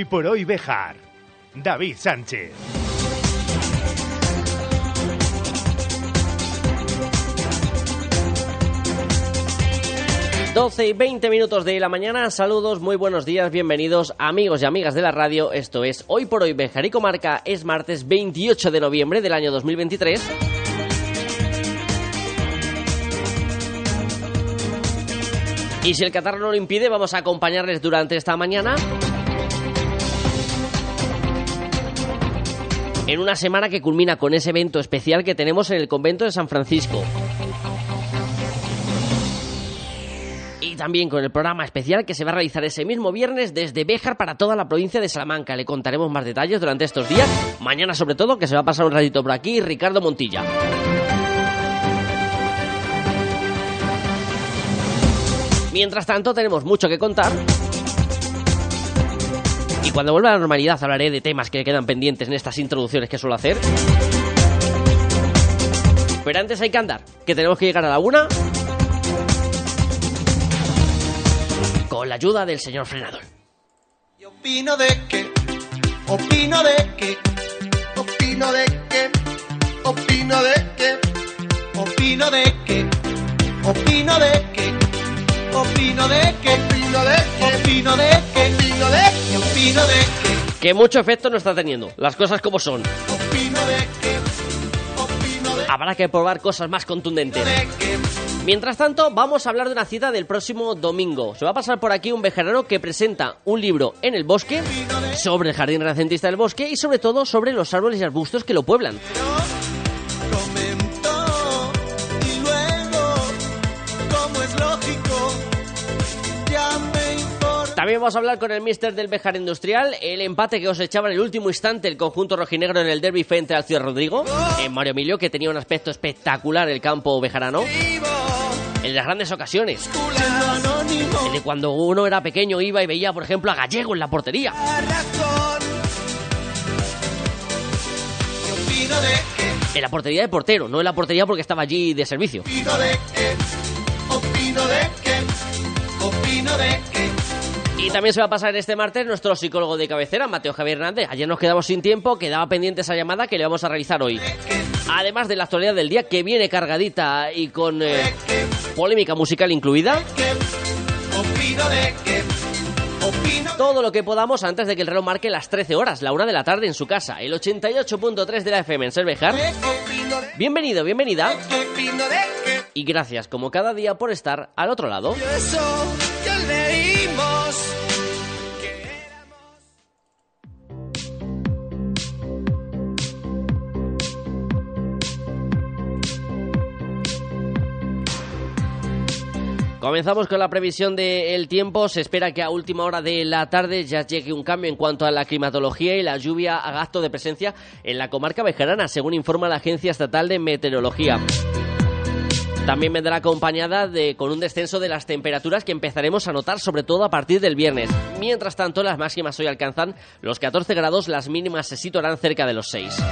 Hoy por hoy Bejar. David Sánchez. 12 y 20 minutos de la mañana, saludos, muy buenos días, bienvenidos amigos y amigas de la radio, esto es Hoy por Hoy Bejar y Comarca, es martes 28 de noviembre del año 2023. Y si el catarro no lo impide, vamos a acompañarles durante esta mañana en una semana que culmina con ese evento especial que tenemos en el convento de San Francisco. también con el programa especial que se va a realizar ese mismo viernes desde Béjar para toda la provincia de Salamanca. Le contaremos más detalles durante estos días, mañana sobre todo, que se va a pasar un ratito por aquí, Ricardo Montilla. Mientras tanto, tenemos mucho que contar. Y cuando vuelva a la normalidad hablaré de temas que quedan pendientes en estas introducciones que suelo hacer. Pero antes hay que andar, que tenemos que llegar a la una con la ayuda del señor frenador. Y opino de que, opino de que, opino de que, opino de que, opino de que, opino de que, opino de que, opino de que, opino de que, opino de que, opino de que. Que mucho efecto no está teniendo, las cosas como son. Opino de que, opino de Habrá que probar cosas más contundentes. Mientras tanto, vamos a hablar de una cita del próximo domingo. Se va a pasar por aquí un vejerano que presenta un libro en el bosque sobre el jardín renacentista del bosque y sobre todo sobre los árboles y arbustos que lo pueblan. También vamos a hablar con el mister del Bejar Industrial, el empate que os echaba en el último instante el conjunto rojinegro en el derby frente al Ciudad Rodrigo, en Mario Emilio, que tenía un aspecto espectacular el campo bejarano, en las grandes ocasiones, el de cuando uno era pequeño iba y veía, por ejemplo, a Gallego en la portería. En la portería de portero, no en la portería porque estaba allí de servicio. opino de que, opino de que, opino de que. Y también se va a pasar este martes nuestro psicólogo de cabecera, Mateo Javier Hernández. Ayer nos quedamos sin tiempo, quedaba pendiente esa llamada que le vamos a realizar hoy. Además de la actualidad del día, que viene cargadita y con eh, polémica musical incluida. Todo lo que podamos antes de que el reloj marque las 13 horas, la una de la tarde en su casa, el 88.3 de la FM en Cervejar. Bienvenido, bienvenida. Y gracias como cada día por estar al otro lado. Comenzamos con la previsión del tiempo. Se espera que a última hora de la tarde ya llegue un cambio en cuanto a la climatología y la lluvia haga acto de presencia en la comarca bejarana, según informa la Agencia Estatal de Meteorología. También vendrá acompañada de, con un descenso de las temperaturas que empezaremos a notar sobre todo a partir del viernes. Mientras tanto, las máximas hoy alcanzan los 14 grados, las mínimas se situarán cerca de los 6.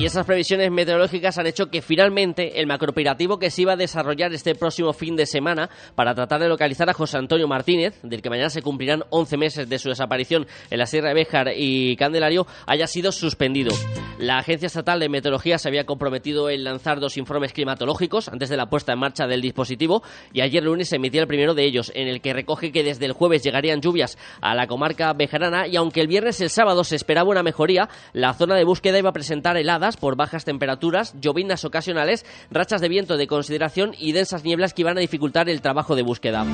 Y esas previsiones meteorológicas han hecho que finalmente el macrooperativo que se iba a desarrollar este próximo fin de semana para tratar de localizar a José Antonio Martínez, del que mañana se cumplirán 11 meses de su desaparición en la Sierra de Béjar y Candelario, haya sido suspendido. La Agencia Estatal de Meteorología se había comprometido en lanzar dos informes climatológicos antes de la puesta en marcha del dispositivo y ayer lunes se emitía el primero de ellos, en el que recoge que desde el jueves llegarían lluvias a la comarca bejarana y aunque el viernes y el sábado se esperaba una mejoría, la zona de búsqueda iba a presentar heladas por bajas temperaturas, llovinas ocasionales, rachas de viento de consideración y densas nieblas que iban a dificultar el trabajo de búsqueda.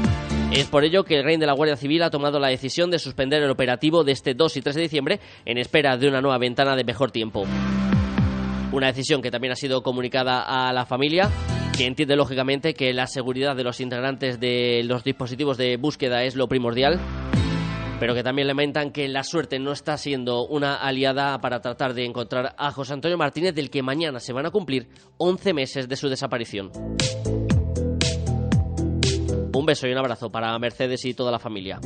Es por ello que el Rey de la Guardia Civil ha tomado la decisión de suspender el operativo de este 2 y 3 de diciembre en espera de una nueva ventana de mejor tiempo. Una decisión que también ha sido comunicada a la familia, que entiende lógicamente que la seguridad de los integrantes de los dispositivos de búsqueda es lo primordial, pero que también lamentan que la suerte no está siendo una aliada para tratar de encontrar a José Antonio Martínez, del que mañana se van a cumplir 11 meses de su desaparición. Un beso y un abrazo para Mercedes y toda la familia.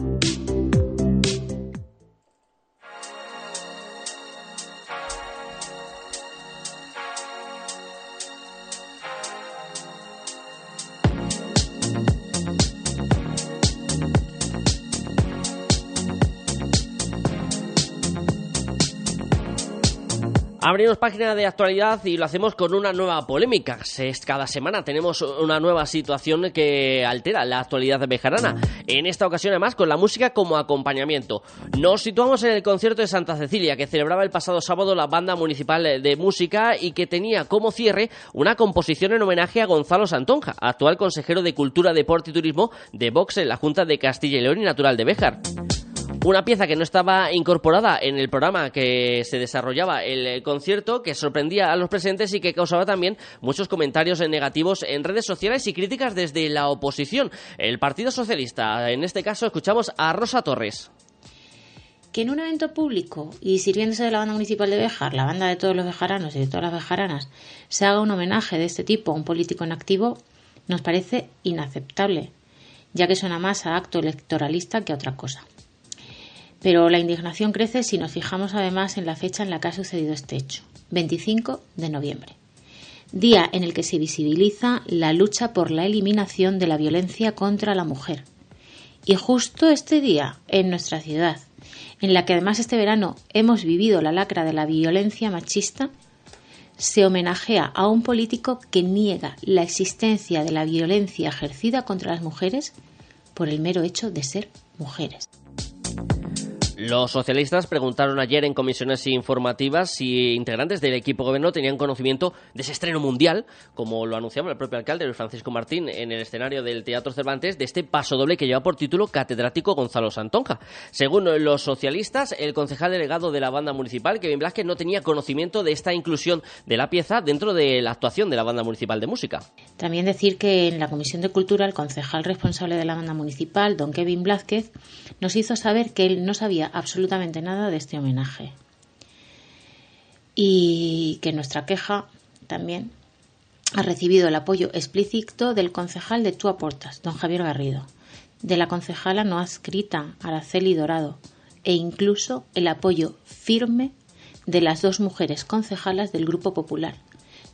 Abrimos página de actualidad y lo hacemos con una nueva polémica. Cada semana tenemos una nueva situación que altera la actualidad de bejarana. En esta ocasión, además, con la música como acompañamiento. Nos situamos en el concierto de Santa Cecilia, que celebraba el pasado sábado la banda municipal de música y que tenía como cierre una composición en homenaje a Gonzalo Santonja, actual consejero de Cultura, Deporte y Turismo de Vox en la Junta de Castilla y León y Natural de Béjar. Una pieza que no estaba incorporada en el programa que se desarrollaba el concierto, que sorprendía a los presentes y que causaba también muchos comentarios negativos en redes sociales y críticas desde la oposición. El Partido Socialista, en este caso, escuchamos a Rosa Torres que en un evento público y sirviéndose de la banda municipal de Bejar, la banda de todos los bejaranos y de todas las bejaranas, se haga un homenaje de este tipo a un político en activo, nos parece inaceptable, ya que suena más a acto electoralista que a otra cosa. Pero la indignación crece si nos fijamos además en la fecha en la que ha sucedido este hecho, 25 de noviembre, día en el que se visibiliza la lucha por la eliminación de la violencia contra la mujer. Y justo este día, en nuestra ciudad, en la que además este verano hemos vivido la lacra de la violencia machista, se homenajea a un político que niega la existencia de la violencia ejercida contra las mujeres por el mero hecho de ser mujeres. Los socialistas preguntaron ayer en comisiones informativas si integrantes del equipo gobierno tenían conocimiento de ese estreno mundial, como lo anunciaba el propio alcalde Luis Francisco Martín en el escenario del Teatro Cervantes, de este paso doble que lleva por título catedrático Gonzalo Santonja. Según los socialistas, el concejal delegado de la banda municipal, Kevin Blasquez, no tenía conocimiento de esta inclusión de la pieza dentro de la actuación de la banda municipal de música. También decir que en la Comisión de Cultura, el concejal responsable de la banda municipal, don Kevin Blázquez, nos hizo saber que él no sabía absolutamente nada de este homenaje. Y que nuestra queja también ha recibido el apoyo explícito del concejal de Tú Aportas, don Javier Garrido, de la concejala no adscrita, Araceli Dorado, e incluso el apoyo firme de las dos mujeres concejalas del Grupo Popular,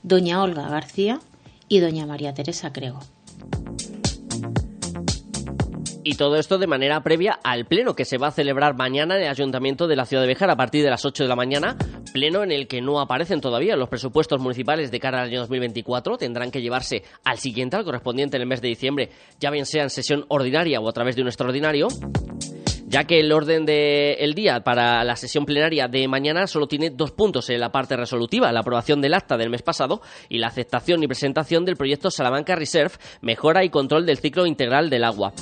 doña Olga García y doña María Teresa Crego. Y todo esto de manera previa al pleno que se va a celebrar mañana en el Ayuntamiento de la Ciudad de Bejar a partir de las 8 de la mañana. Pleno en el que no aparecen todavía los presupuestos municipales de cara al año 2024. Tendrán que llevarse al siguiente, al correspondiente en el mes de diciembre, ya bien sea en sesión ordinaria o a través de un extraordinario ya que el orden del día para la sesión plenaria de mañana solo tiene dos puntos en la parte resolutiva, la aprobación del acta del mes pasado y la aceptación y presentación del proyecto Salamanca Reserve, mejora y control del ciclo integral del agua.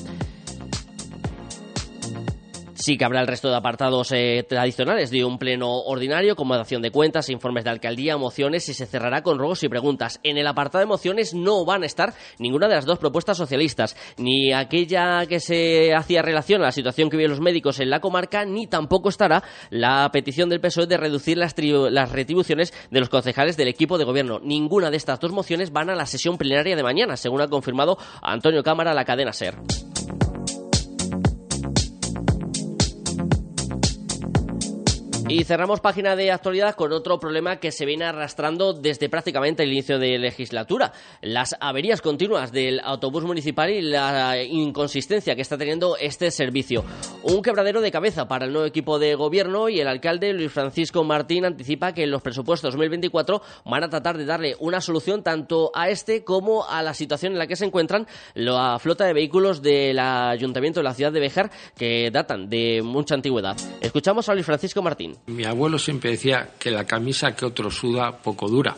Sí que habrá el resto de apartados eh, tradicionales de un pleno ordinario, como dación de cuentas, informes de alcaldía, mociones y se cerrará con ruegos y preguntas. En el apartado de mociones no van a estar ninguna de las dos propuestas socialistas, ni aquella que se hacía relación a la situación que viven los médicos en la comarca, ni tampoco estará la petición del PSOE de reducir las, las retribuciones de los concejales del equipo de gobierno. Ninguna de estas dos mociones van a la sesión plenaria de mañana, según ha confirmado Antonio Cámara la cadena SER. Y cerramos página de actualidad con otro problema que se viene arrastrando desde prácticamente el inicio de legislatura. Las averías continuas del autobús municipal y la inconsistencia que está teniendo este servicio. Un quebradero de cabeza para el nuevo equipo de gobierno y el alcalde Luis Francisco Martín anticipa que en los presupuestos 2024 van a tratar de darle una solución tanto a este como a la situación en la que se encuentran la flota de vehículos del ayuntamiento de la ciudad de Bejar que datan de mucha antigüedad. Escuchamos a Luis Francisco Martín. Mi abuelo siempre decía que la camisa que otro suda poco dura.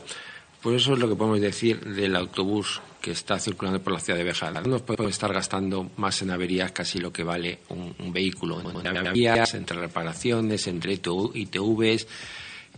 Pues eso es lo que podemos decir del autobús que está circulando por la ciudad de Bejar. No podemos estar gastando más en averías casi lo que vale un, vehículo. Entre averías, entre reparaciones, entre ITVs,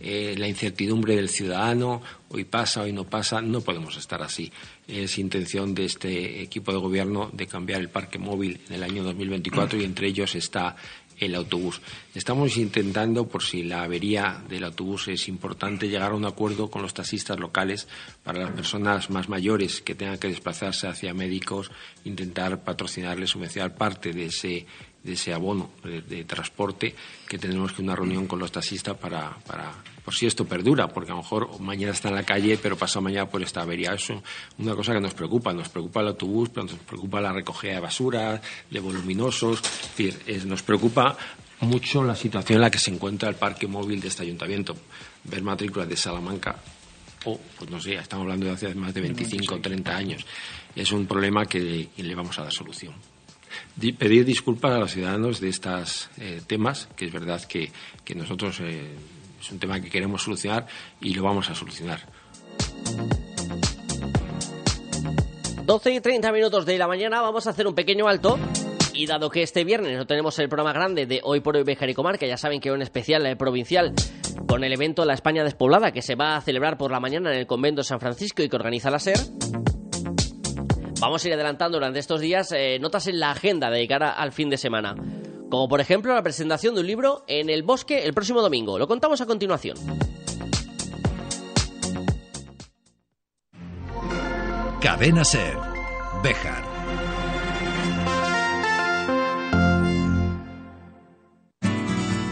eh, la incertidumbre del ciudadano, hoy pasa, hoy no pasa, no podemos estar así. Es intención de este equipo de gobierno de cambiar el parque móvil en el año 2024 y entre ellos está el autobús. Estamos intentando, por si la avería del autobús es importante, llegar a un acuerdo con los taxistas locales para las personas más mayores que tengan que desplazarse hacia médicos, intentar patrocinarles, subvencionar parte de ese de ese abono de, transporte que tenemos que una reunión con los taxistas para, para, por si esto perdura, porque a lo mejor mañana está en la calle, pero pasado mañana por esta avería. Eso es una cosa que nos preocupa. Nos preocupa el autobús, pero nos preocupa la recogida de basura, de voluminosos. Es decir, nos preocupa mucho la situación en la que se encuentra el parque móvil de este ayuntamiento. Ver matrículas de Salamanca o, pues no sé, estamos hablando de hace más de 25 o 30 años. Es un problema que, le vamos a dar solución. pedir disculpas a los ciudadanos de estos eh, temas, que es verdad que, nosotros eh, es un tema que queremos solucionar y lo vamos a solucionar. 12 y 30 minutos de la mañana vamos a hacer un pequeño alto y dado que este viernes no tenemos el programa grande de Hoy por Hoy Bejar y Comarca, ya saben que es un especial eh, provincial con el evento La España Despoblada que se va a celebrar por la mañana en el convento San Francisco y que organiza la SER. Vamos a ir adelantando durante estos días eh, notas en la agenda de cara al fin de semana. Como por ejemplo la presentación de un libro en el bosque el próximo domingo. Lo contamos a continuación. Cadena Ser. Bejar.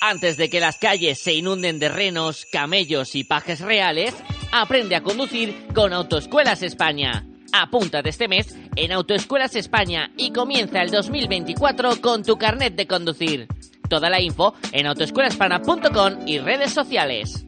Antes de que las calles se inunden de renos, camellos y pajes reales, aprende a conducir con Autoescuelas España. Apúntate este mes en Autoescuelas España y comienza el 2024 con tu carnet de conducir. Toda la info en autoescuelaspana.com y redes sociales.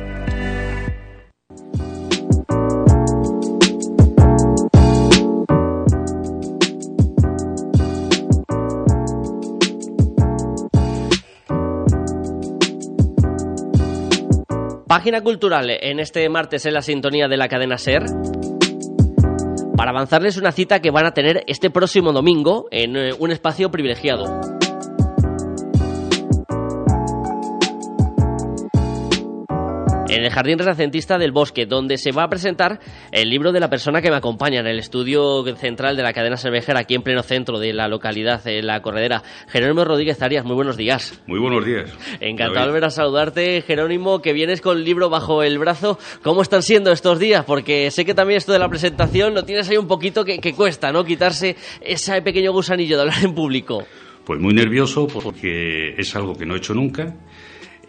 Página cultural en este martes en la sintonía de la cadena Ser. Para avanzarles una cita que van a tener este próximo domingo en eh, un espacio privilegiado. En el Jardín Renacentista del Bosque, donde se va a presentar el libro de la persona que me acompaña en el estudio central de la cadena cervejera, aquí en pleno centro de la localidad, en la corredera. Jerónimo Rodríguez Arias, muy buenos días. Muy buenos días. Encantado de volver a saludarte, Jerónimo, que vienes con el libro bajo el brazo. ¿Cómo están siendo estos días? Porque sé que también esto de la presentación lo tienes ahí un poquito que, que cuesta, ¿no? Quitarse ese pequeño gusanillo de hablar en público. Pues muy nervioso porque es algo que no he hecho nunca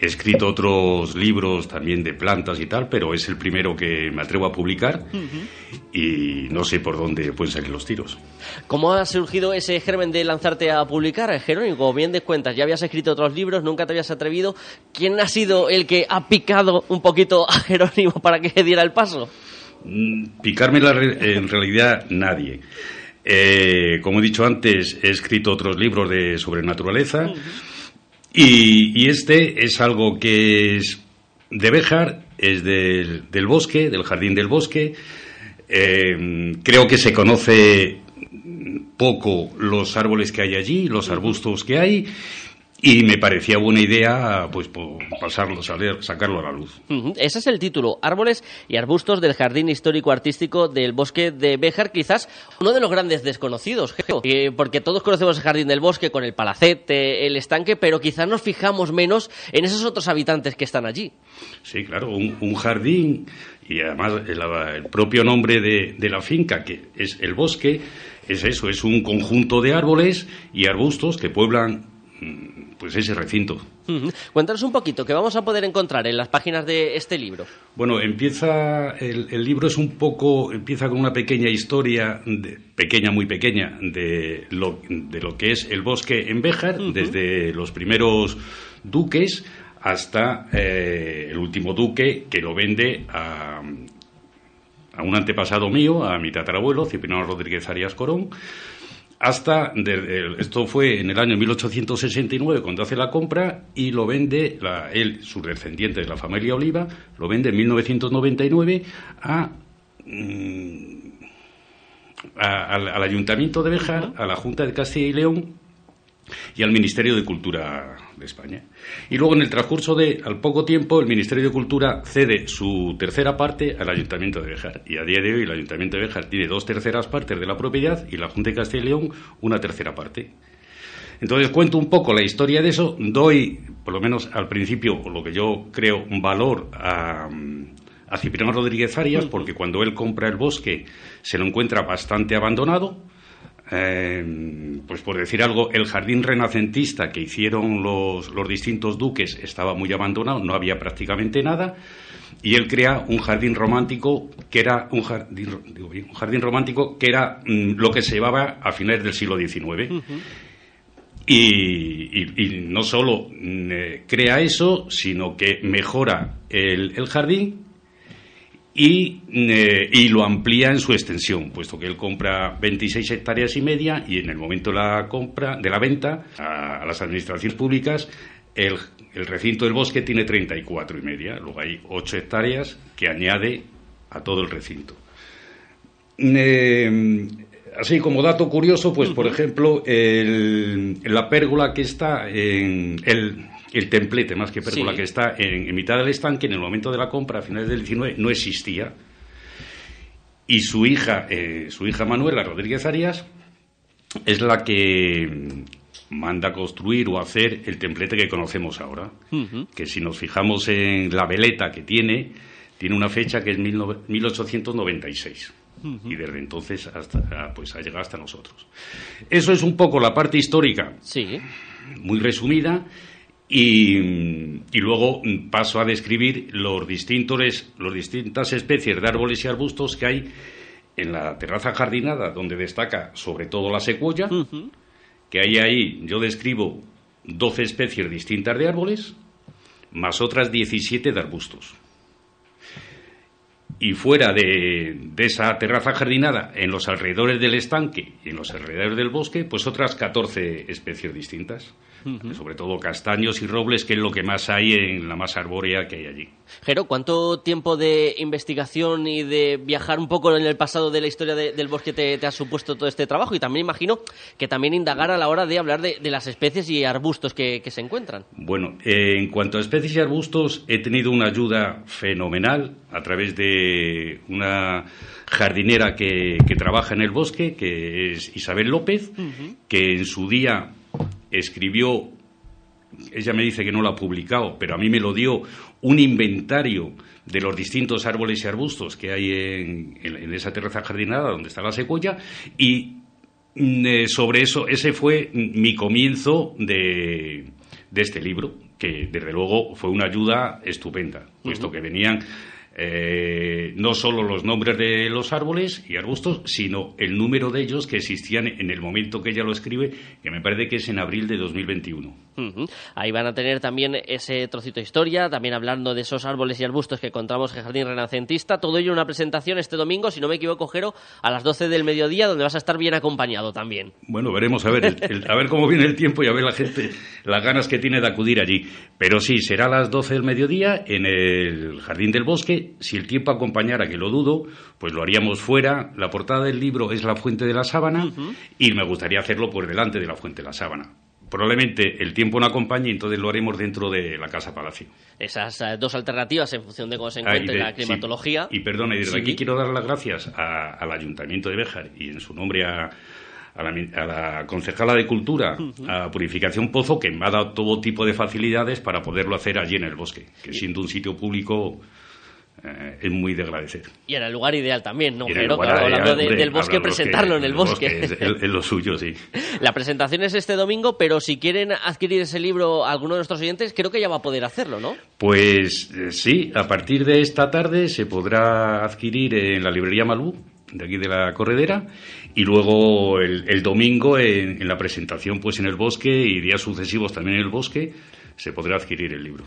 He escrito otros libros también de plantas y tal, pero es el primero que me atrevo a publicar y no sé por dónde pueden salir los tiros. ¿Cómo ha surgido ese germen de lanzarte a publicar, Jerónimo? Como bien de cuentas, ya habías escrito otros libros, nunca te habías atrevido. ¿Quién ha sido el que ha picado un poquito a Jerónimo para que diera el paso? Mm, picarme en realidad nadie. Eh, como he dicho antes, he escrito otros libros de sobre naturaleza. Y, este es algo que es de Béjar, es del, bosque, del jardín del bosque. Eh, creo que se conoce poco los árboles que hay allí, los arbustos que hay, y me parecía buena idea pues pasarlo, sacarlo a la luz. Ese es el título, Árboles y arbustos del Jardín Histórico Artístico del Bosque de Béjar, quizás uno de los grandes desconocidos, eh, porque todos conocemos el Jardín del Bosque con el palacete, el estanque, pero quizás nos fijamos menos en esos otros habitantes que están allí. Sí, claro, un, jardín y además el, propio nombre de, de la finca, que es el bosque, es eso, es un conjunto de árboles y arbustos que pueblan mm, pues ese recinto. Cuéntanos un poquito, ¿qué vamos a poder encontrar en las páginas de este libro? Bueno, empieza, el, libro es un poco, empieza con una pequeña historia, pequeña, muy pequeña, de lo, de lo que es el bosque en Béjar, desde los primeros duques hasta eh, el último duque que lo vende a, a un antepasado mío, a mi tatarabuelo, Cipriano Rodríguez Arias Corón, hasta, esto fue en el año 1869 cuando hace la compra y lo vende, él, su descendiente de la familia Oliva, lo vende en 1999 mm, a, al, Ayuntamiento de Bejar, a la Junta de Castilla y León y al Ministerio de Cultura de España. Y luego, en el transcurso de, al poco tiempo, el Ministerio de Cultura cede su tercera parte al Ayuntamiento de Béjar. Y a día de hoy, el Ayuntamiento de Béjar tiene dos terceras partes de la propiedad y la Junta de Castilla y León una tercera parte. Entonces, cuento un poco la historia de eso. Doy, por lo menos al principio, lo que yo creo, un valor a, a Cipriano Rodríguez Arias, porque cuando él compra el bosque se lo encuentra bastante abandonado eh, pues por decir algo, el jardín renacentista que hicieron los, los, distintos duques estaba muy abandonado, no había prácticamente nada, y él crea un jardín romántico que era un jardín, un jardín romántico que era mm, lo que se llevaba a finales del siglo XIX. y, no solo mm, eh, crea eso, sino que mejora el, el jardín eh, y, lo amplía en su extensión, puesto que él compra 26 hectáreas y media y en el momento de la compra, de la venta a, las administraciones públicas, el, recinto del bosque tiene 34 y media. Luego hay 8 hectáreas que añade a todo el recinto. Eh, así como dato curioso, pues por ejemplo, la pérgola que está en el, el templete, más que pérgola, que está en, mitad del estanque, en el momento de la compra, a finales del 19, no existía. Y su hija, eh, su hija Manuela Rodríguez Arias, es la que manda construir o hacer el templete que conocemos ahora. Que si nos fijamos en la veleta que tiene, tiene una fecha que es 1896. Y desde entonces hasta, pues ha llegado hasta nosotros. Eso es un poco la parte histórica. Sí. Muy resumida. Y, luego paso a describir los distintos, los distintas especies de árboles y arbustos que hay en la terraza jardinada, donde destaca sobre todo la secuoya, que hay ahí, yo describo 12 especies distintas de árboles, más otras 17 de arbustos. Y fuera de, de, esa terraza jardinada, en los alrededores del estanque y en los alrededores del bosque, pues otras 14 especies distintas sobre todo castaños y robles, que es lo que más hay en la más arbórea que hay allí. Jero, ¿cuánto tiempo de investigación y de viajar un poco en el pasado de la historia del bosque te, ha supuesto todo este trabajo? Y también imagino que también indagar a la hora de hablar de, las especies y arbustos que, se encuentran. Bueno, eh, en cuanto a especies y arbustos, he tenido una ayuda fenomenal a través de una jardinera que, trabaja en el bosque, que es Isabel López, que en su día escribió, ella me dice que no lo ha publicado, pero a mí me lo dio, un inventario de los distintos árboles y arbustos que hay en, esa terraza jardinada donde está la secuoya y mm, eh, sobre eso, ese fue mi comienzo de, este libro, que desde luego fue una ayuda estupenda, puesto que venían eh, no solo los nombres de los árboles y arbustos, sino el número de ellos que existían en el momento que ella lo escribe, que me parece que es en abril de 2021. Ahí van a tener también ese trocito de historia, también hablando de esos árboles y arbustos que encontramos en el Jardín Renacentista. Todo ello en una presentación este domingo, si no me equivoco, Jero, a las 12 del mediodía, donde vas a estar bien acompañado también. Bueno, veremos a ver, a ver cómo viene el tiempo y a ver la gente, las ganas que tiene de acudir allí. Pero sí, será a las 12 del mediodía en el Jardín del Bosque. Si el tiempo acompañara, que lo dudo, pues lo haríamos fuera. La portada del libro es la fuente de la sábana y me gustaría hacerlo por delante de la fuente de la sábana probablemente el tiempo no acompañe, entonces lo haremos dentro de la Casa Palacio. Esas eh, dos alternativas en función de cómo se encuentre la climatología. y perdone, desde aquí quiero dar las gracias al Ayuntamiento de Béjar y en su nombre a, la, concejala de Cultura, a Purificación Pozo, que me ha dado todo tipo de facilidades para poderlo hacer allí en el bosque, que siendo un sitio público eh, es muy de agradecer. Y en el lugar ideal también, ¿no? Pero, claro, hablando del bosque, presentarlo en el bosque. es, lo suyo, sí. La presentación es este domingo, pero si quieren adquirir ese libro alguno de nuestros oyentes, creo que ya va a poder hacerlo, ¿no? Pues eh, sí, a partir de esta tarde se podrá adquirir en la librería Malú, de aquí de la corredera, y luego el, domingo en, en la presentación pues en el bosque y días sucesivos también en el bosque se podrá adquirir el libro.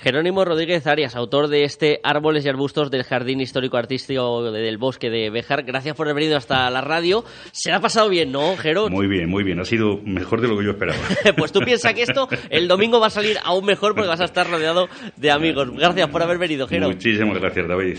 Jerónimo Rodríguez Arias, autor de este Árboles y Arbustos del Jardín Histórico Artístico del Bosque de Bejar. Gracias por haber venido hasta la radio. Se ha pasado bien, ¿no, Jerón? Muy bien, muy bien. Ha sido mejor de lo que yo esperaba. pues tú piensas que esto el domingo va a salir aún mejor porque vas a estar rodeado de amigos. Gracias por haber venido, Jerón. Muchísimas gracias, David.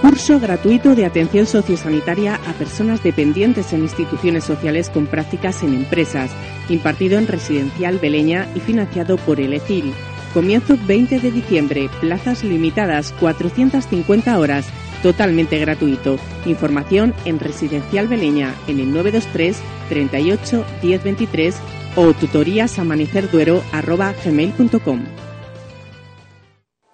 Curso gratuito de atención sociosanitaria a personas dependientes en instituciones sociales con prácticas en empresas, impartido en Residencial Beleña y financiado por el ECIL. Comienzo 20 de diciembre, plazas limitadas, 450 horas, totalmente gratuito. Información en Residencial Beleña en el 923 38 1023 o tutoríasamanecerduero.com.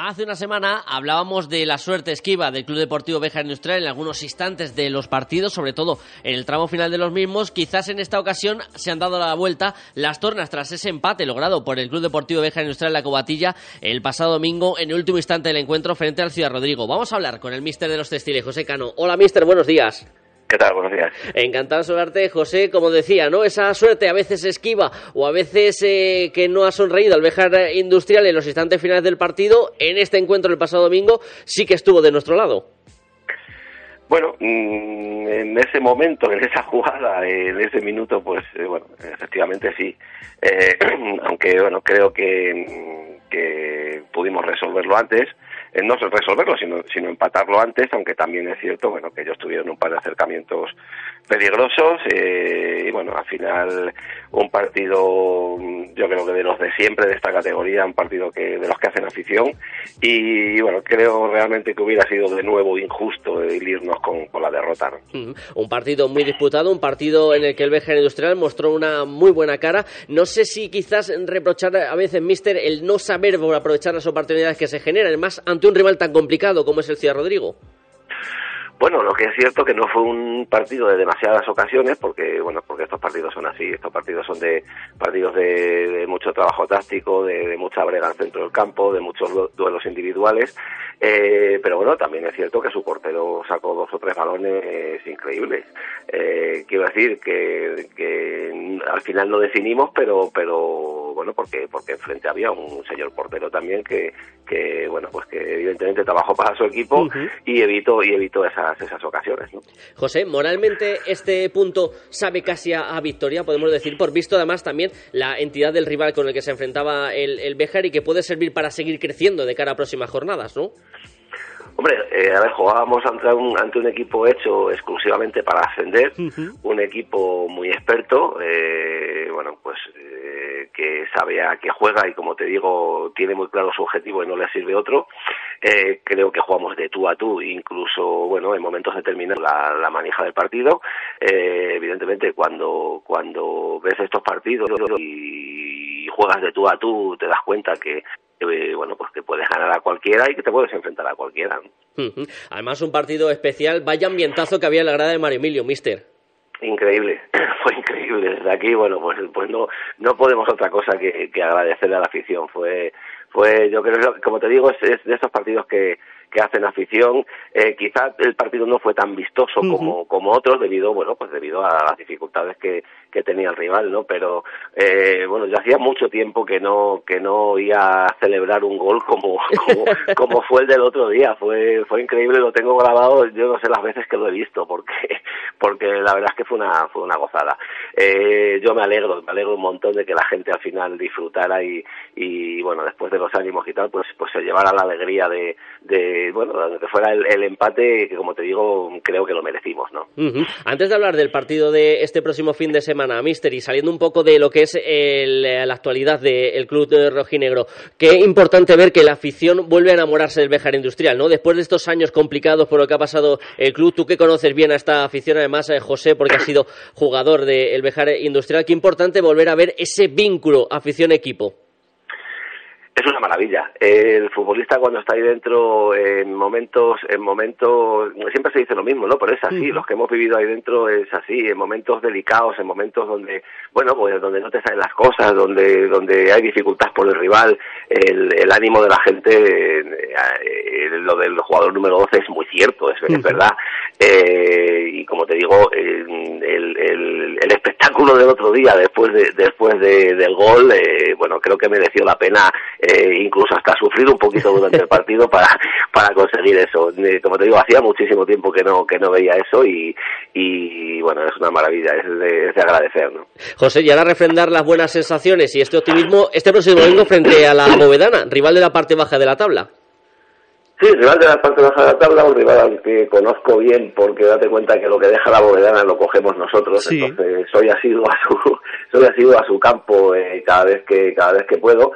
Hace una semana hablábamos de la suerte esquiva del Club Deportivo Beja Industrial en algunos instantes de los partidos, sobre todo en el tramo final de los mismos. Quizás en esta ocasión se han dado la vuelta las tornas tras ese empate logrado por el Club Deportivo Beja Industrial en la Cobatilla el pasado domingo en el último instante del encuentro frente al Ciudad Rodrigo. Vamos a hablar con el mister de los textiles, José Cano. Hola, mister, buenos días. ¿Qué tal? Buenos días. Encantado de saludarte, José. Como decía, ¿no? Esa suerte a veces esquiva o a veces eh, que no ha sonreído al Bejar Industrial en los instantes finales del partido, en este encuentro el pasado domingo sí que estuvo de nuestro lado. Bueno, mm, en ese momento, en esa jugada, en ese minuto, pues eh, bueno, efectivamente sí. Eh, aunque bueno, creo que, que pudimos resolverlo antes no resolverlo, sino, sino empatarlo antes, aunque también es cierto bueno que ellos tuvieron un par de acercamientos peligrosos eh, y bueno, al final un partido, yo creo que de los de siempre de esta categoría, un partido que de los que hacen afición y bueno, creo realmente que hubiera sido de nuevo injusto el irnos con, la derrota. Un partido muy disputado, un partido en el que el Beja Industrial mostró una muy buena cara. No sé si quizás reprochar a veces, Mister, el no saber aprovechar las oportunidades que se generan, más un rival tan complicado como es el Ciudad Rodrigo. Bueno, lo que es cierto que no fue un partido de demasiadas ocasiones, porque bueno, porque estos partidos son así, estos partidos son de partidos de, mucho trabajo táctico, de, mucha brega al centro del campo, de muchos duelos individuales, eh, pero bueno, también es cierto que su portero sacó dos o tres balones increíbles. Eh, quiero decir que, que al final no definimos, pero pero bueno, porque porque enfrente había un señor portero también que, que bueno, pues que evidentemente trabajó para su equipo y evitó y evitó esa esas, ocasiones. ¿no? José, moralmente este punto sabe casi a, victoria, podemos decir, por visto además también la entidad del rival con el que se enfrentaba el, el Bejar y que puede servir para seguir creciendo de cara a próximas jornadas, ¿no? Hombre, eh, a ver, jugábamos ante un, ante un equipo hecho exclusivamente para ascender, un equipo muy experto, eh, bueno, pues eh, que sabe a qué juega y como te digo, tiene muy claro su objetivo y no le sirve otro. Creo que jugamos de tú a tú, incluso, bueno, en momentos determinados la, la manija del partido. eh, evidentemente cuando cuando ves estos partidos y juegas de tú a tú te das cuenta que eh, bueno pues que puedes ganar a cualquiera y que te puedes enfrentar a cualquiera. Además un partido especial. Vaya ambientazo que había en la grada de Mario Emilio mister. Increíble fue increíble. Desde aquí bueno pues pues no no podemos otra cosa que, que agradecerle a la afición. Fue fue yo creo como te digo es de esos partidos que que hacen afición. Eh, quizás el partido no fue tan vistoso como, como otros debido, bueno, pues debido a las dificultades que, que tenía el rival, ¿no? Pero, eh, bueno, yo hacía mucho tiempo que no, que no iba a celebrar un gol como, como, como fue el del otro día. Fue, fue increíble, lo tengo grabado, yo no sé las veces que lo he visto, porque, porque la verdad es que fue una, fue una gozada. Eh, yo me alegro, me alegro un montón de que la gente al final disfrutara y, y bueno, después de los ánimos y tal, pues, pues se llevara la alegría de, de bueno, que fuera el, empate, que como te digo, creo que lo merecimos, ¿no? Antes de hablar del partido de este próximo fin de semana, Mister, y saliendo un poco de lo que es la actualidad del club de rojinegro, qué importante ver que la afición vuelve a enamorarse del Bejar Industrial, ¿no? Después de estos años complicados por lo que ha pasado el club, tú que conoces bien a esta afición, además, eh, José, porque has sido jugador del Bejar Industrial, qué importante volver a ver ese vínculo afición-equipo es una maravilla. El futbolista cuando está ahí dentro en momentos, en momentos, siempre se dice lo mismo, ¿no? Pero es así, los que hemos vivido ahí dentro es así, en momentos delicados, en momentos donde, bueno, pues donde no te salen las cosas, donde, donde hay dificultad por el rival, el, el ánimo de la gente, eh, lo del jugador número 12 es muy cierto, es, verdad. Eh, y como te digo, el, el, el, espectáculo del otro día, después de, después de, del gol, eh, bueno, creo que mereció la pena eh, incluso hasta sufrir un poquito durante el partido para, para conseguir eso. Eh, como te digo, hacía muchísimo tiempo que no, que no veía eso y, y bueno, es una maravilla, es de, agradecer. ¿no? José, y ahora refrendar las buenas sensaciones y este optimismo este próximo domingo frente a la Bovedana, rival de la parte baja de la tabla. Sí, rival de la parte baja de la tabla, un rival al que conozco bien porque date cuenta que lo que deja la bovedana lo cogemos nosotros, entonces soy asiduo a su, soy asiduo a su campo eh, cada vez que, cada vez que puedo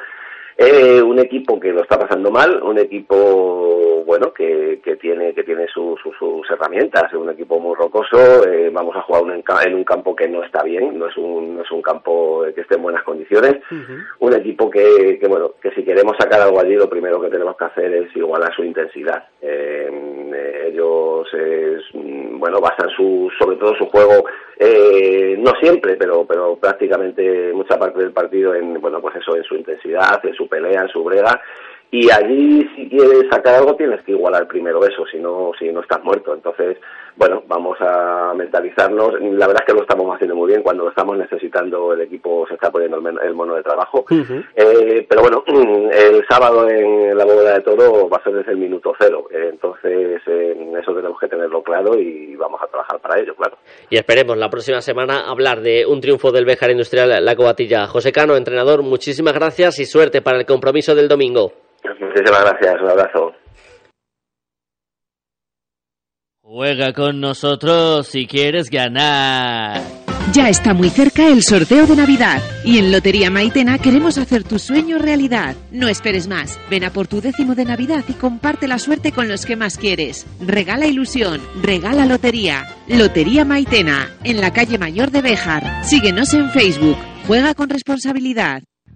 eh, un equipo que lo está pasando mal, un equipo bueno que, que tiene que tiene sus herramientas, un equipo muy rocoso. Eh, vamos a jugar en un campo que no está bien, no es un, no es un campo que esté en buenas condiciones. Un equipo que, que bueno que si queremos sacar algo allí, lo primero que tenemos que hacer es igualar su intensidad. Eh, ellos bueno basan su sobre todo su juego eh, no siempre, pero, pero prácticamente mucha parte del partido en, bueno, pues eso, en su intensidad, en su pelea, en su brega, y allí si quieres sacar algo tienes que igualar primero eso, si no, si no estás muerto. Entonces, bueno, vamos a mentalizarnos. La verdad es que lo estamos haciendo muy bien. Cuando lo estamos necesitando, el equipo se está poniendo el, mono de trabajo. Eh, pero bueno, el sábado en la bóveda de toro va a ser desde el minuto cero. entonces, eso tenemos que tenerlo claro y vamos a trabajar para ello, claro. Y esperemos la próxima semana hablar de un triunfo del Bejar Industrial La Cobatilla. José Cano, entrenador, muchísimas gracias y suerte para el compromiso del domingo. Muchísimas gracias, un abrazo. Juega con nosotros si quieres ganar. Ya está muy cerca el sorteo de Navidad y en Lotería Maitena queremos hacer tu sueño realidad. No esperes más. Ven a por tu décimo de Navidad y comparte la suerte con los que más quieres. Regala ilusión, regala lotería. Lotería Maitena, en la calle Mayor de Béjar. Síguenos en Facebook. Juega con responsabilidad.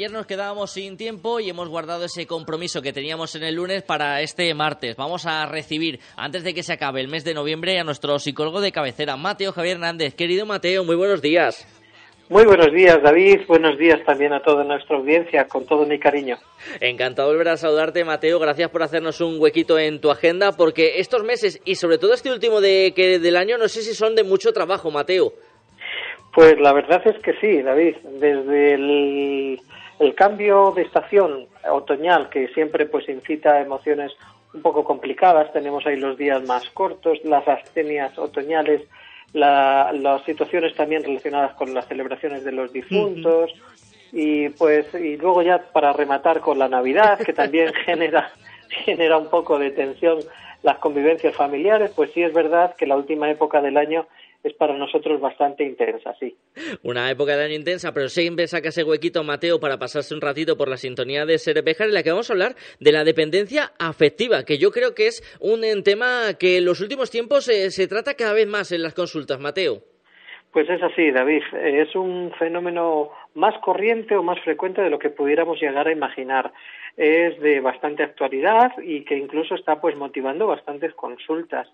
Ayer nos quedábamos sin tiempo y hemos guardado ese compromiso que teníamos en el lunes para este martes. Vamos a recibir, antes de que se acabe el mes de noviembre, a nuestro psicólogo de cabecera, Mateo Javier Hernández. Querido Mateo, muy buenos días. Muy buenos días, David. Buenos días también a toda nuestra audiencia, con todo mi cariño. Encantado de volver a saludarte, Mateo. Gracias por hacernos un huequito en tu agenda, porque estos meses y sobre todo este último de, que, del año, no sé si son de mucho trabajo, Mateo. Pues la verdad es que sí, David. Desde el el cambio de estación otoñal, que siempre pues incita a emociones un poco complicadas, tenemos ahí los días más cortos, las astenias otoñales las situaciones también relacionadas con las celebraciones de los difuntos y pues y luego ya para rematar con la Navidad que también genera genera un poco de tensión las convivencias familiares, pues sí es verdad que la última época del año es para nosotros bastante intensa, sí. Una época de año intensa, pero siempre saca ese huequito Mateo para pasarse un ratito por la sintonía de Serebejar en la que vamos a hablar de la dependencia afectiva, que yo creo que es un tema que en los últimos tiempos eh, se trata cada vez más en las consultas, Mateo. Pues es así, David. Es un fenómeno más corriente o más frecuente de lo que pudiéramos llegar a imaginar. Es de bastante actualidad y que incluso está pues motivando bastantes consultas.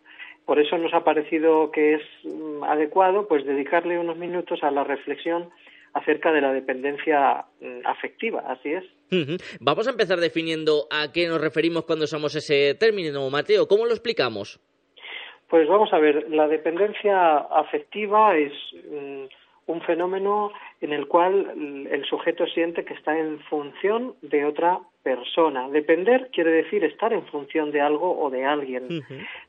Por eso nos ha parecido que es mm, adecuado pues dedicarle unos minutos a la reflexión acerca de la dependencia mm, afectiva, así es. Vamos a empezar definiendo a qué nos referimos cuando usamos ese término, Mateo. ¿Cómo lo explicamos? Pues vamos a ver, la dependencia afectiva es mm, un fenómeno en el cual el sujeto siente que está en función de otra persona. Depender quiere decir estar en función de algo o de alguien.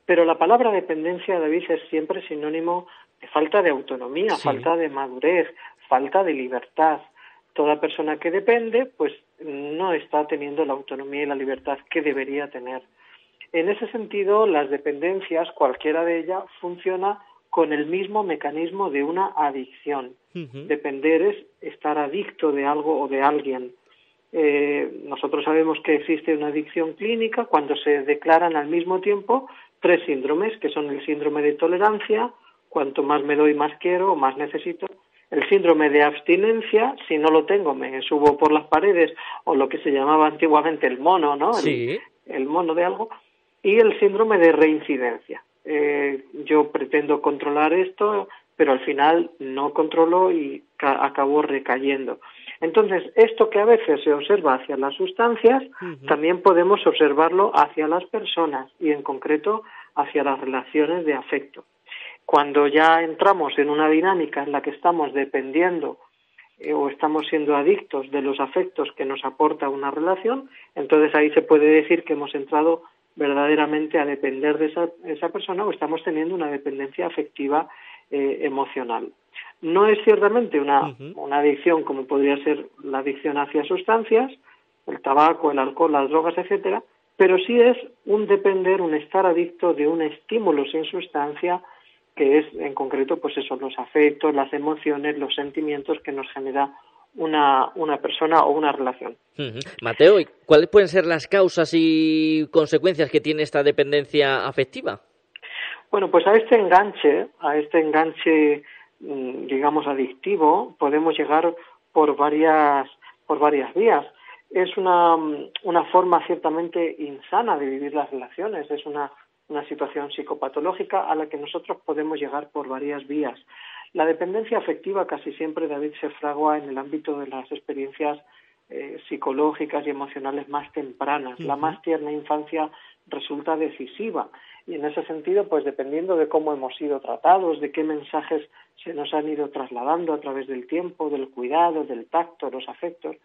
Pero la palabra dependencia, David, es siempre sinónimo de falta de autonomía, falta de madurez, falta de libertad. Toda persona que depende, pues no está teniendo la autonomía y la libertad que debería tener. En ese sentido, las dependencias, cualquiera de ellas, funciona con el mismo mecanismo de una adicción. Depender es estar adicto de algo o de alguien. Eh, nosotros sabemos que existe una adicción clínica cuando se declaran al mismo tiempo tres síndromes, que son el síndrome de tolerancia, cuanto más me doy más quiero o más necesito, el síndrome de abstinencia, si no lo tengo me subo por las paredes, o lo que se llamaba antiguamente el mono, ¿no? el mono de algo, y el síndrome de reincidencia. Eh, yo pretendo controlar esto, pero al final no controlo y acabo recayendo. Entonces, esto que a veces se observa hacia las sustancias, también podemos observarlo hacia las personas y en concreto hacia las relaciones de afecto. Cuando ya entramos en una dinámica en la que estamos dependiendo eh, o estamos siendo adictos de los afectos que nos aporta una relación, entonces ahí se puede decir que hemos entrado verdaderamente a depender de esa, esa persona o estamos teniendo una dependencia afectiva eh, emocional. No es ciertamente una, una adicción como podría ser la adicción hacia sustancias, el tabaco, el alcohol, las drogas, etcétera, pero sí es un depender, un estar adicto de un estímulo sin sustancia que es en concreto pues eso, los afectos, las emociones, los sentimientos que nos genera una, una persona o una relación. Mateo, ¿cuáles pueden ser las causas y consecuencias que tiene esta dependencia afectiva? Bueno, pues a este enganche, a este enganche, mm, digamos, adictivo, podemos llegar por varias, por varias vías. Es una, mm, una forma ciertamente insana de vivir las relaciones, es una, una situación psicopatológica a la que nosotros podemos llegar por varias vías. La dependencia afectiva casi siempre, David, se fragua en el ámbito de las experiencias eh, psicológicas y emocionales más tempranas. La más tierna infancia resulta decisiva y en ese sentido, pues dependiendo de cómo hemos sido tratados, de qué mensajes se nos han ido trasladando a través del tiempo, del cuidado, del tacto, los afectos,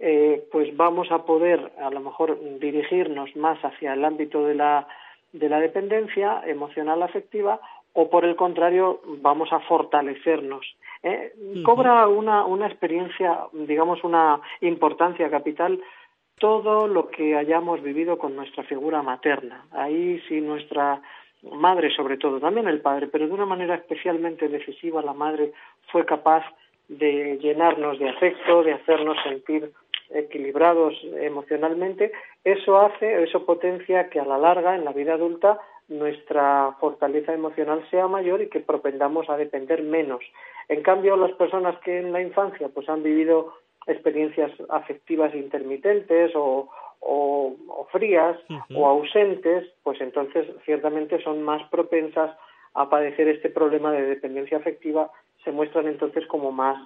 eh, pues vamos a poder a lo mejor dirigirnos más hacia el ámbito de la, de la dependencia emocional afectiva o por el contrario vamos a fortalecernos. ¿eh? Cobra una, una experiencia, digamos, una importancia capital todo lo que hayamos vivido con nuestra figura materna. Ahí sí nuestra madre sobre todo, también el padre, pero de una manera especialmente decisiva la madre fue capaz de llenarnos de afecto, de hacernos sentir equilibrados emocionalmente, eso hace, eso potencia que a la larga, en la vida adulta, nuestra fortaleza emocional sea mayor y que propendamos a depender menos. En cambio, las personas que en la infancia pues han vivido experiencias afectivas intermitentes o, frías o ausentes, pues entonces ciertamente son más propensas a padecer este problema de dependencia afectiva, se muestran entonces como más,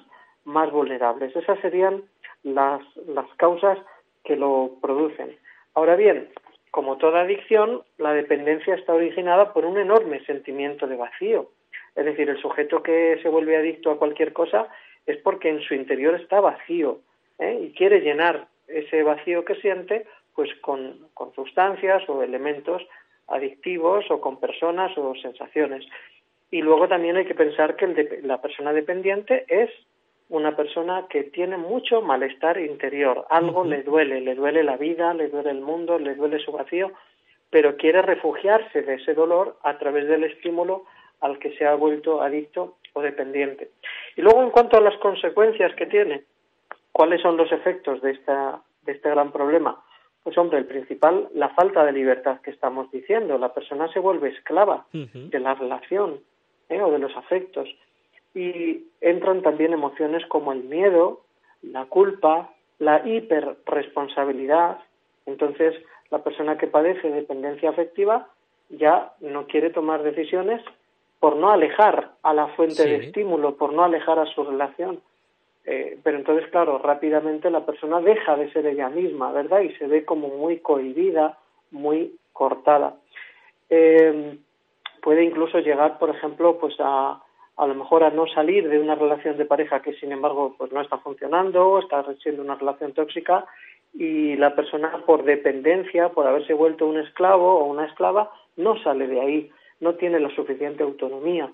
más vulnerables. Esas serían las, las causas que lo producen. Ahora bien, como toda adicción, la dependencia está originada por un enorme sentimiento de vacío. Es decir, el sujeto que se vuelve adicto a cualquier cosa es porque en su interior está vacío ¿eh? y quiere llenar ese vacío que siente pues con, sustancias o elementos adictivos o con personas o sensaciones. Y luego también hay que pensar que el la persona dependiente es una persona que tiene mucho malestar interior, algo le duele, le duele la vida, le duele el mundo, le duele su vacío, pero quiere refugiarse de ese dolor a través del estímulo al que se ha vuelto adicto o dependiente. Y luego, en cuanto a las consecuencias que tiene, ¿cuáles son los efectos de, esta, de este gran problema? Pues hombre, el principal, la falta de libertad que estamos diciendo. La persona se vuelve esclava de la relación ¿eh? o de los afectos. Y entran también emociones como el miedo, la culpa, la hiperresponsabilidad. Entonces, la persona que padece dependencia afectiva ya no quiere tomar decisiones por no alejar a la fuente de estímulo, por no alejar a su relación. Eh, pero entonces, claro, rápidamente la persona deja de ser ella misma, ¿verdad? Y se ve como muy cohibida, muy cortada. Eh, puede incluso llegar, por ejemplo, pues a, a lo mejor a no salir de una relación de pareja que, sin embargo, pues no está funcionando, está siendo una relación tóxica y la persona, por dependencia, por haberse vuelto un esclavo o una esclava, no sale de ahí no tiene la suficiente autonomía.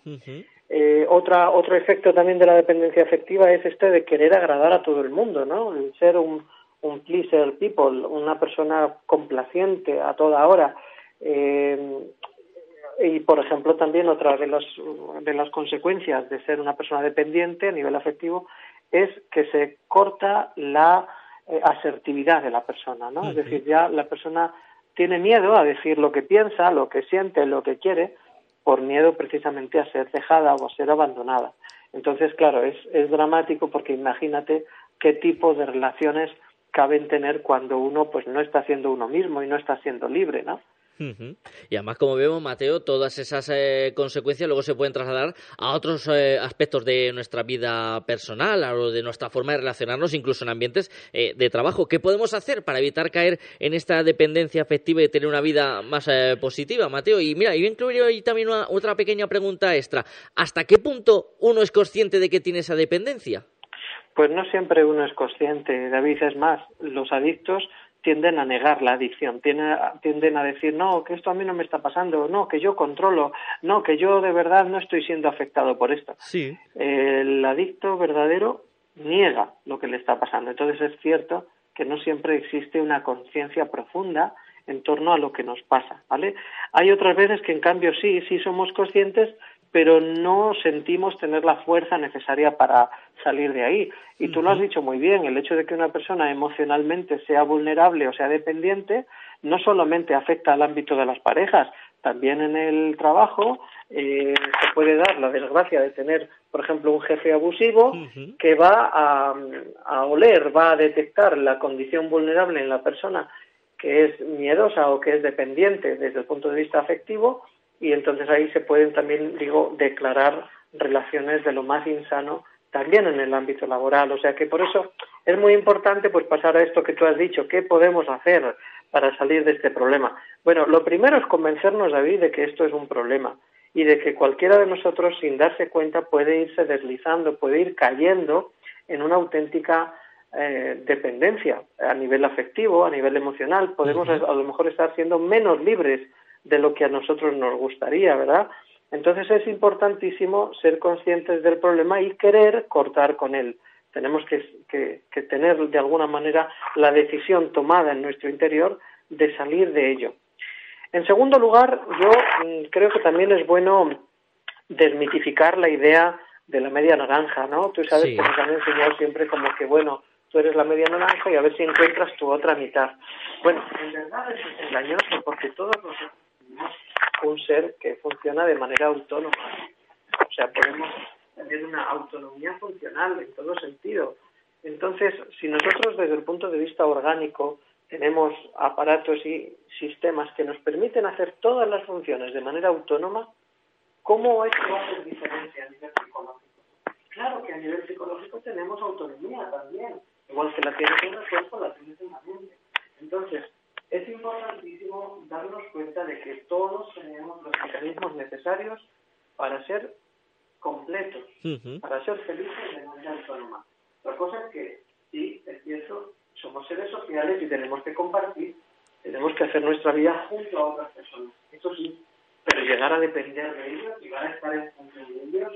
eh, otra, otro efecto también de la dependencia afectiva es este de querer agradar a todo el mundo, ¿no? El ser un, un pleaser people, una persona complaciente a toda hora. Eh, y, por ejemplo, también otra de las, de las consecuencias de ser una persona dependiente a nivel afectivo es que se corta la eh, asertividad de la persona, ¿no? Es decir, ya la persona tiene miedo a decir lo que piensa, lo que siente, lo que quiere, por miedo precisamente a ser dejada o a ser abandonada. Entonces, claro, es, es dramático porque imagínate qué tipo de relaciones caben tener cuando uno pues no está siendo uno mismo y no está siendo libre, ¿no? Y además, como vemos, Mateo, todas esas eh, consecuencias luego se pueden trasladar a otros eh, aspectos de nuestra vida personal o de nuestra forma de relacionarnos, incluso en ambientes eh, de trabajo. ¿Qué podemos hacer para evitar caer en esta dependencia afectiva y tener una vida más positiva, Mateo? Y mira, yo incluiría ahí también otra pequeña pregunta extra. ¿Hasta qué punto uno es consciente de que tiene esa dependencia? Pues no siempre uno es consciente, David. Es más, los adictos tienden a negar la adicción, tienden a decir, no, que esto a mí no me está pasando, no, que yo controlo, no, que yo de verdad no estoy siendo afectado por esto. Sí. El adicto verdadero niega lo que le está pasando. Entonces es cierto que no siempre existe una conciencia profunda en torno a lo que nos pasa, ¿vale? Hay otras veces que en cambio sí, sí somos conscientes, pero no sentimos tener la fuerza necesaria para salir de ahí. Y tú lo has dicho muy bien, el hecho de que una persona emocionalmente sea vulnerable o sea dependiente no solamente afecta al ámbito de las parejas, también en el trabajo eh, se puede dar la desgracia de tener, por ejemplo, un jefe abusivo que va a, a oler, va a detectar la condición vulnerable en la persona que es miedosa o que es dependiente desde el punto de vista afectivo y entonces ahí se pueden también, digo, declarar relaciones de lo más insano también en el ámbito laboral. O sea que por eso es muy importante pues pasar a esto que tú has dicho, ¿qué podemos hacer para salir de este problema? Bueno, lo primero es convencernos, David, de que esto es un problema y de que cualquiera de nosotros, sin darse cuenta, puede irse deslizando, puede ir cayendo en una auténtica eh, dependencia a nivel afectivo, a nivel emocional. Podemos a lo mejor estar siendo menos libres de lo que a nosotros nos gustaría, ¿verdad? Entonces es importantísimo ser conscientes del problema y querer cortar con él. Tenemos que, tener de alguna manera la decisión tomada en nuestro interior de salir de ello. En segundo lugar, yo mm, creo que también es bueno desmitificar la idea de la media naranja, ¿no? Tú sabes que nos han enseñado siempre como que, bueno, tú eres la media naranja y a ver si encuentras tu otra mitad. Bueno, en verdad es engañoso porque todos nosotros un ser que funciona de manera autónoma. O sea, podemos tener una autonomía funcional en todo sentido. Entonces, si nosotros desde el punto de vista orgánico tenemos aparatos y sistemas que nos permiten hacer todas las funciones de manera autónoma, ¿cómo es que va a hacer diferencia a nivel psicológico? Claro que a nivel psicológico tenemos autonomía también, igual que la tienes en el cuerpo, la tienes en la mente. Entonces, es importantísimo darnos cuenta de que todos tenemos los mecanismos necesarios para ser completos, para ser felices de manera autónoma. La cosa es que, sí, es cierto, somos seres sociales y tenemos que compartir, tenemos que hacer nuestra vida junto a otras personas. Eso sí, pero llegar a depender de ellos, llegar a estar en función de ellos,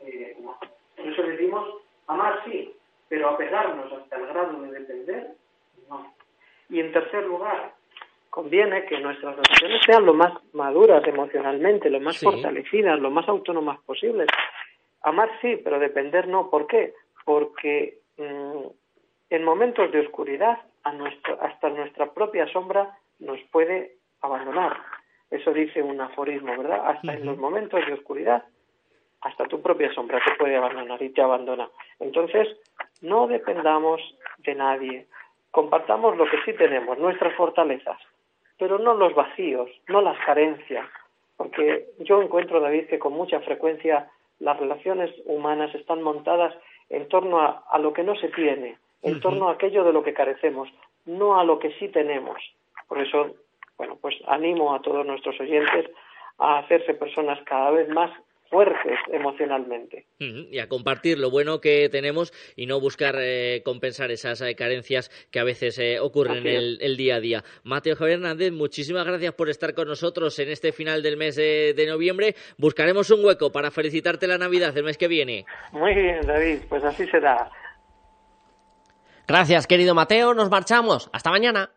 eh, no. Por eso decimos, amar sí, pero apegarnos hasta el grado de depender. Y en tercer lugar, conviene que nuestras relaciones sean lo más maduras emocionalmente, lo más fortalecidas, lo más autónomas posibles. Amar sí, pero depender no. ¿Por qué? Porque mm, en momentos de oscuridad, a nuestro, hasta nuestra propia sombra nos puede abandonar. Eso dice un aforismo, ¿verdad? Hasta en los momentos de oscuridad, hasta tu propia sombra te puede abandonar y te abandona. Entonces, no dependamos de nadie. Compartamos lo que sí tenemos, nuestras fortalezas, pero no los vacíos, no las carencias. Porque yo encuentro, David, que con mucha frecuencia las relaciones humanas están montadas en torno a, lo que no se tiene, en torno a aquello de lo que carecemos, no a lo que sí tenemos. Por eso, bueno, pues animo a todos nuestros oyentes a hacerse personas cada vez más fuertes emocionalmente. Y a compartir lo bueno que tenemos y no buscar eh, compensar esas eh, carencias que a veces eh, ocurren en el, día a día. Mateo Javier Hernández, muchísimas gracias por estar con nosotros en este final del mes de, de, noviembre. Buscaremos un hueco para felicitarte la Navidad el mes que viene. Muy bien, David, pues así será. Gracias, querido Mateo. Nos marchamos. Hasta mañana.